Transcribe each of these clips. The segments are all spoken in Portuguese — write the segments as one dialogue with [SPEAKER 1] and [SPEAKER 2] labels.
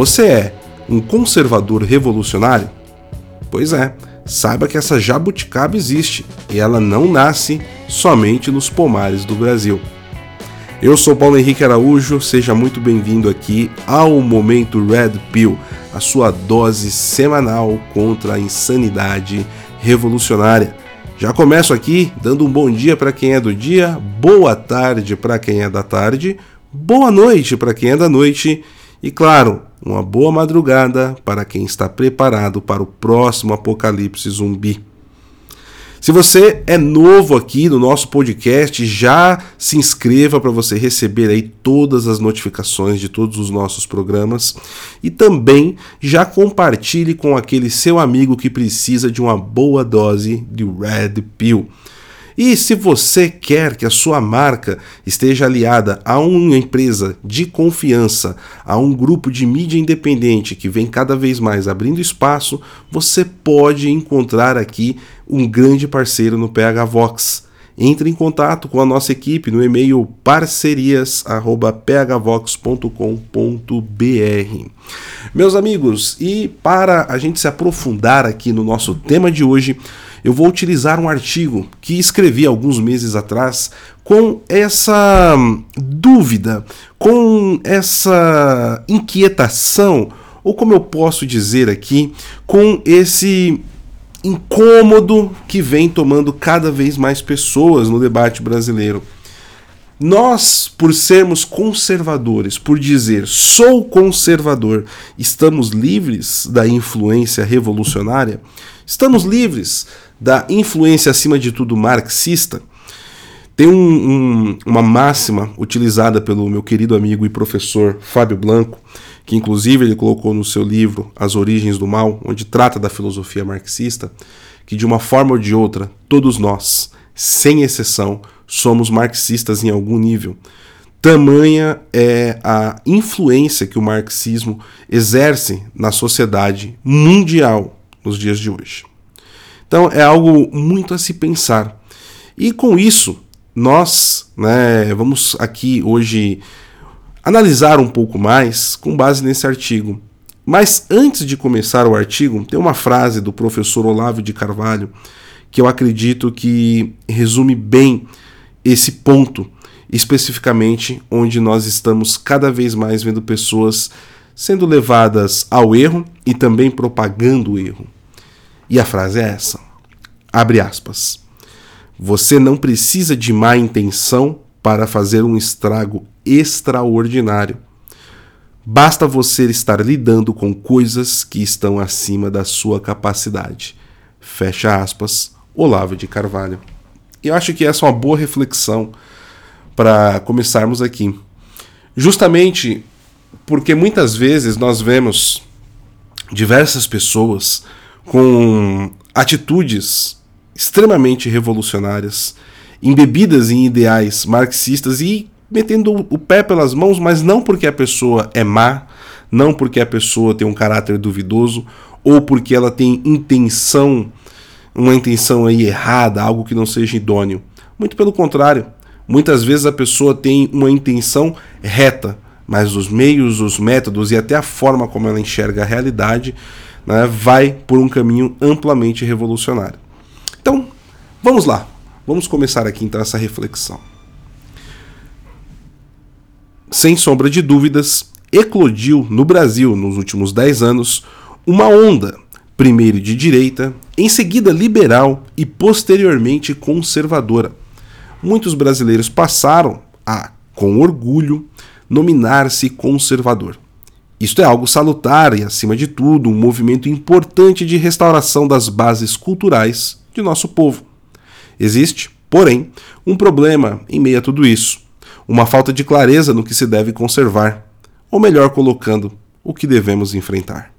[SPEAKER 1] Você é um conservador revolucionário? Pois é, saiba que essa jabuticaba existe e ela não nasce somente nos pomares do Brasil. Eu sou Paulo Henrique Araújo, seja muito bem-vindo aqui ao Momento Red Pill, a sua dose semanal contra a insanidade revolucionária. Já começo aqui dando um bom dia para quem é do dia, boa tarde para quem é da tarde, boa noite para quem é da noite e, claro, uma boa madrugada para quem está preparado para o próximo apocalipse zumbi. Se você é novo aqui no nosso podcast, já se inscreva para você receber aí todas as notificações de todos os nossos programas e também já compartilhe com aquele seu amigo que precisa de uma boa dose de Red Pill. E se você quer que a sua marca esteja aliada a uma empresa de confiança, a um grupo de mídia independente que vem cada vez mais abrindo espaço, você pode encontrar aqui um grande parceiro no PH Vox. Entre em contato com a nossa equipe no e-mail parcerias@phvox.com.br. Meus amigos, e para a gente se aprofundar aqui no nosso tema de hoje, eu vou utilizar um artigo que escrevi alguns meses atrás com essa dúvida, com essa inquietação, ou como eu posso dizer aqui, com esse incômodo que vem tomando cada vez mais pessoas no debate brasileiro. Nós, por sermos conservadores, por dizer sou conservador, estamos livres da influência revolucionária? Estamos livres da influência, acima de tudo, marxista? Tem um, um, uma máxima utilizada pelo meu querido amigo e professor Fábio Blanco, que inclusive ele colocou no seu livro As Origens do Mal, onde trata da filosofia marxista, que de uma forma ou de outra, todos nós, sem exceção, somos marxistas em algum nível. Tamanha é a influência que o marxismo exerce na sociedade mundial nos dias de hoje. Então é algo muito a se pensar. E com isso, nós né, vamos aqui hoje analisar um pouco mais com base nesse artigo. Mas antes de começar o artigo, tem uma frase do professor Olavo de Carvalho que eu acredito que resume bem esse ponto, especificamente onde nós estamos cada vez mais vendo pessoas sendo levadas ao erro e também propagando o erro. E a frase é essa: abre aspas. Você não precisa de má intenção para fazer um estrago extraordinário. Basta você estar lidando com coisas que estão acima da sua capacidade. Fecha aspas, Olavo de Carvalho. Eu acho que essa é uma boa reflexão para começarmos aqui. Justamente porque muitas vezes nós vemos diversas pessoas com atitudes extremamente revolucionárias, embebidas em ideais marxistas e metendo o pé pelas mãos, mas não porque a pessoa é má, não porque a pessoa tem um caráter duvidoso ou porque ela tem intenção uma intenção aí errada, algo que não seja idôneo. Muito pelo contrário, muitas vezes a pessoa tem uma intenção reta, mas os meios, os métodos e até a forma como ela enxerga a realidade né, vai por um caminho amplamente revolucionário. Então, vamos lá. Vamos começar aqui então essa reflexão. Sem sombra de dúvidas, eclodiu no Brasil nos últimos 10 anos uma onda primeiro de direita, em seguida liberal e posteriormente conservadora. Muitos brasileiros passaram a, com orgulho, nominar-se conservador. Isto é algo salutar e, acima de tudo, um movimento importante de restauração das bases culturais de nosso povo. Existe, porém, um problema em meio a tudo isso: uma falta de clareza no que se deve conservar, ou melhor colocando, o que devemos enfrentar.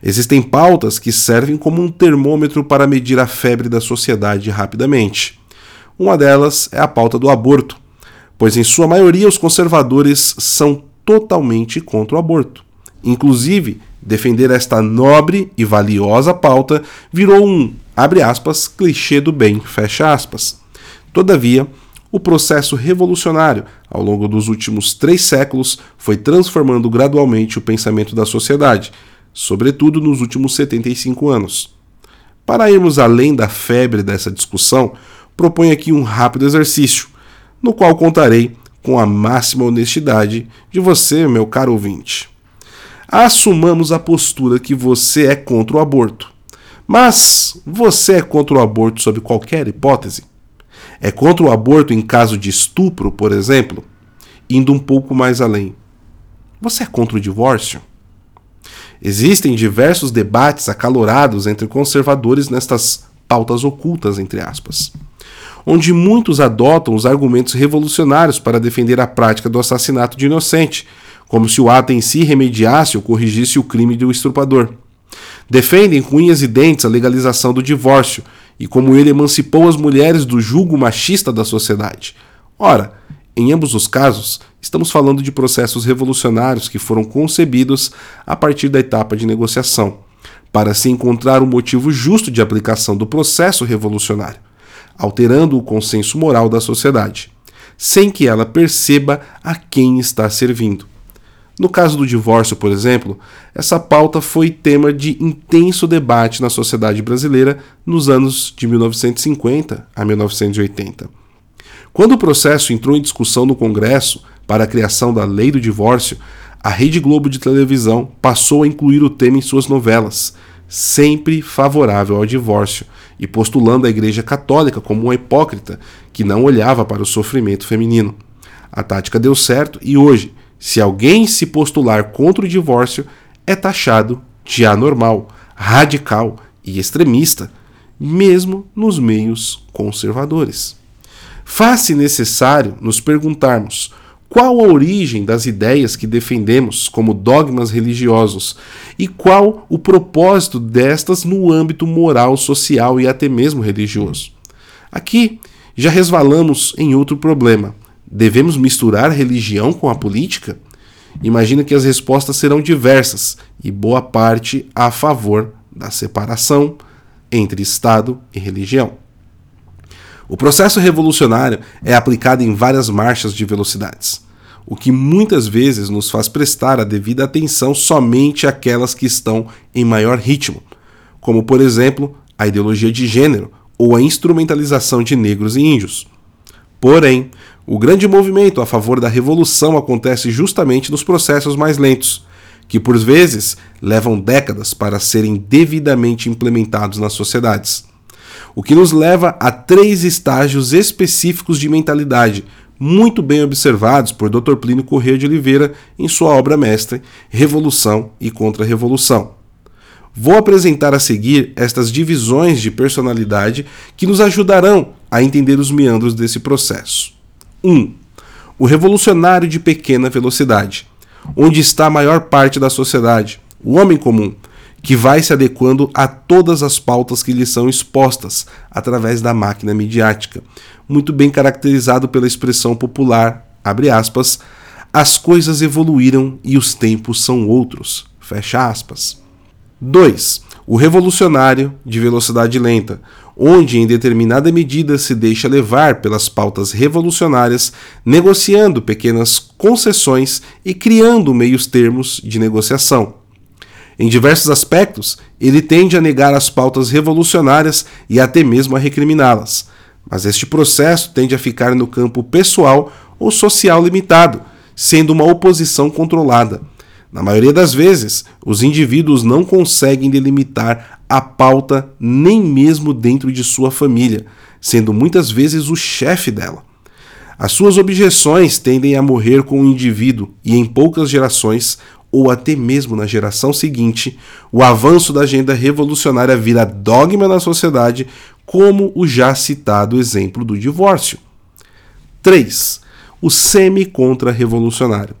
[SPEAKER 1] Existem pautas que servem como um termômetro para medir a febre da sociedade rapidamente. Uma delas é a pauta do aborto, pois em sua maioria os conservadores são totalmente contra o aborto. Inclusive, defender esta nobre e valiosa pauta virou um, abre aspas, clichê do bem, fecha aspas. Todavia, o processo revolucionário, ao longo dos últimos três séculos, foi transformando gradualmente o pensamento da sociedade, sobretudo nos últimos 75 anos. Para irmos além da febre dessa discussão, proponho aqui um rápido exercício, no qual contarei com a máxima honestidade de você, meu caro ouvinte. Assumamos a postura que você é contra o aborto. Mas você é contra o aborto sob qualquer hipótese? É contra o aborto em caso de estupro, por exemplo? Indo um pouco mais além. Você é contra o divórcio? Existem diversos debates acalorados entre conservadores nestas pautas ocultas, entre aspas, onde muitos adotam os argumentos revolucionários para defender a prática do assassinato de inocente, como se o ato em si remediasse ou corrigisse o crime do estuprador. Defendem com unhas e dentes a legalização do divórcio e como ele emancipou as mulheres do jugo machista da sociedade. Ora, em ambos os casos, estamos falando de processos revolucionários que foram concebidos a partir da etapa de negociação, para se encontrar um motivo justo de aplicação do processo revolucionário, alterando o consenso moral da sociedade, sem que ela perceba a quem está servindo. No caso do divórcio, por exemplo, essa pauta foi tema de intenso debate na sociedade brasileira nos anos de 1950 a 1980 quando o processo entrou em discussão no Congresso para a criação da lei do divórcio, a Rede Globo de televisão passou a incluir o tema em suas novelas, sempre favorável ao divórcio e postulando a Igreja Católica como uma hipócrita que não olhava para o sofrimento feminino. A tática deu certo e hoje, se alguém se postular contra o divórcio, é taxado de anormal, radical e extremista, mesmo nos meios conservadores. Faz-se necessário nos perguntarmos qual a origem das ideias que defendemos como dogmas religiosos e qual o propósito destas no âmbito moral, social e até mesmo religioso. Aqui já resvalamos em outro problema. Devemos misturar religião com a política? Imagina que as respostas serão diversas e boa parte a favor da separação entre Estado e religião. O processo revolucionário é aplicado em várias marchas de velocidades, o que muitas vezes nos faz prestar a devida atenção somente àquelas que estão em maior ritmo, como por exemplo a ideologia de gênero ou a instrumentalização de negros e índios. Porém, o grande movimento a favor da revolução acontece justamente nos processos mais lentos, que por vezes levam décadas para serem devidamente implementados nas sociedades o que nos leva a três estágios específicos de mentalidade, muito bem observados por Dr. Plínio Corrêa de Oliveira em sua obra mestre Revolução e Contra-Revolução. Vou apresentar a seguir estas divisões de personalidade que nos ajudarão a entender os meandros desse processo. 1. Um, o revolucionário de pequena velocidade, onde está a maior parte da sociedade, o homem comum, que vai se adequando a todas as pautas que lhe são expostas através da máquina midiática, muito bem caracterizado pela expressão popular, abre aspas, as coisas evoluíram e os tempos são outros, fecha aspas. 2. O revolucionário de velocidade lenta, onde em determinada medida se deixa levar pelas pautas revolucionárias, negociando pequenas concessões e criando meios termos de negociação em diversos aspectos, ele tende a negar as pautas revolucionárias e até mesmo a recriminá-las. Mas este processo tende a ficar no campo pessoal ou social limitado, sendo uma oposição controlada. Na maioria das vezes, os indivíduos não conseguem delimitar a pauta nem mesmo dentro de sua família, sendo muitas vezes o chefe dela. As suas objeções tendem a morrer com o indivíduo e, em poucas gerações, ou até mesmo na geração seguinte, o avanço da agenda revolucionária vira dogma na sociedade, como o já citado exemplo do divórcio. 3. O semi-contra-revolucionário.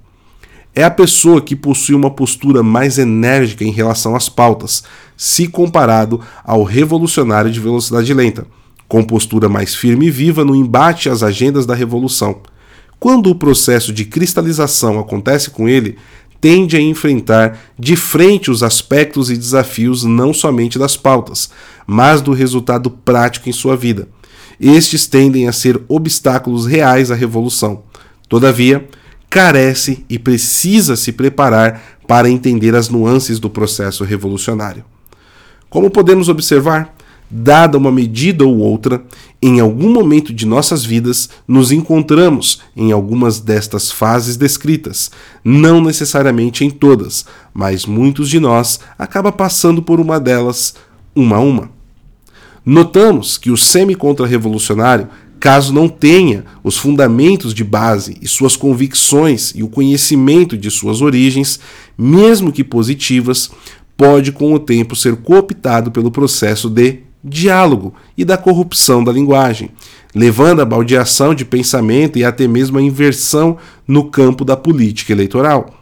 [SPEAKER 1] É a pessoa que possui uma postura mais enérgica em relação às pautas, se comparado ao revolucionário de velocidade lenta, com postura mais firme e viva no embate às agendas da revolução. Quando o processo de cristalização acontece com ele, tende a enfrentar de frente os aspectos e desafios não somente das pautas, mas do resultado prático em sua vida. estes tendem a ser obstáculos reais à revolução. Todavia, carece e precisa se preparar para entender as nuances do processo revolucionário. Como podemos observar, dada uma medida ou outra, em algum momento de nossas vidas nos encontramos em algumas destas fases descritas, não necessariamente em todas, mas muitos de nós acaba passando por uma delas, uma a uma. Notamos que o semi-contra-revolucionário, caso não tenha os fundamentos de base e suas convicções e o conhecimento de suas origens, mesmo que positivas, pode com o tempo ser cooptado pelo processo de diálogo e da corrupção da linguagem, levando à baldeação de pensamento e até mesmo à inversão no campo da política eleitoral.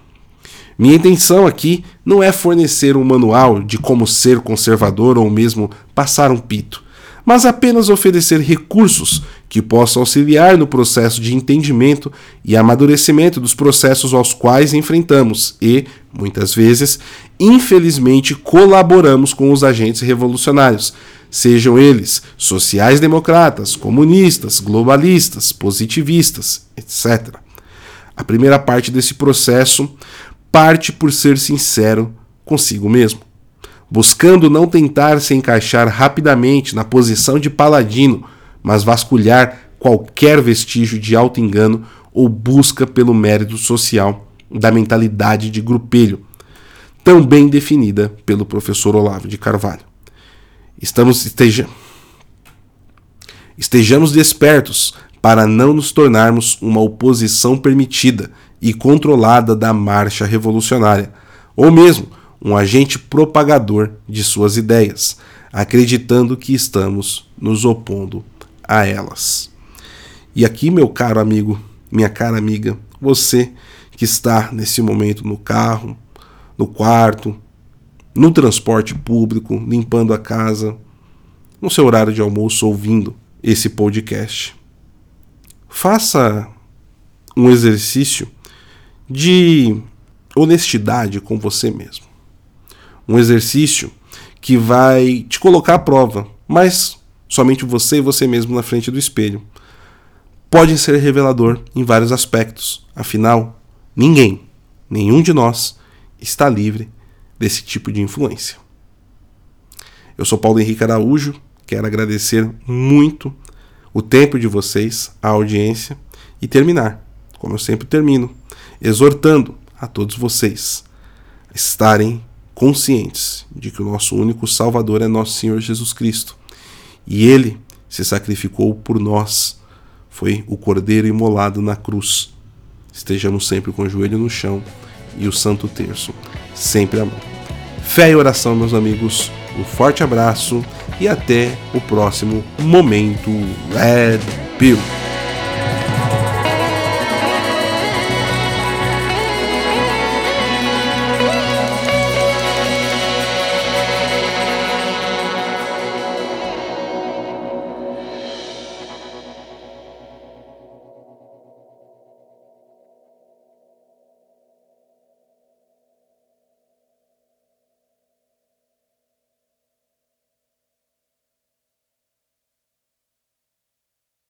[SPEAKER 1] Minha intenção aqui não é fornecer um manual de como ser conservador ou mesmo passar um pito, mas apenas oferecer recursos que possam auxiliar no processo de entendimento e amadurecimento dos processos aos quais enfrentamos e, muitas vezes, infelizmente colaboramos com os agentes revolucionários, sejam eles sociais-democratas, comunistas, globalistas, positivistas, etc. A primeira parte desse processo parte por ser sincero consigo mesmo, buscando não tentar se encaixar rapidamente na posição de paladino, mas vasculhar qualquer vestígio de auto-engano ou busca pelo mérito social da mentalidade de grupelho, tão bem definida pelo professor Olavo de Carvalho. Estamos esteja, estejamos despertos para não nos tornarmos uma oposição permitida e controlada da marcha revolucionária, ou mesmo um agente propagador de suas ideias, acreditando que estamos nos opondo a elas. E aqui, meu caro amigo, minha cara amiga, você que está nesse momento no carro, no quarto, no transporte público, limpando a casa, no seu horário de almoço ouvindo esse podcast. Faça um exercício de honestidade com você mesmo. Um exercício que vai te colocar à prova, mas somente você e você mesmo na frente do espelho. Pode ser revelador em vários aspectos, afinal, ninguém, nenhum de nós, está livre desse tipo de influência. Eu sou Paulo Henrique Araújo, quero agradecer muito o tempo de vocês, a audiência e terminar, como eu sempre termino, exortando a todos vocês a estarem conscientes de que o nosso único Salvador é nosso Senhor Jesus Cristo e ele se sacrificou por nós. Foi o cordeiro imolado na cruz. Estejamos sempre com o joelho no chão e o Santo Terço sempre à mão. Fé e oração, meus amigos. Um forte abraço e até o próximo Momento Red Pill.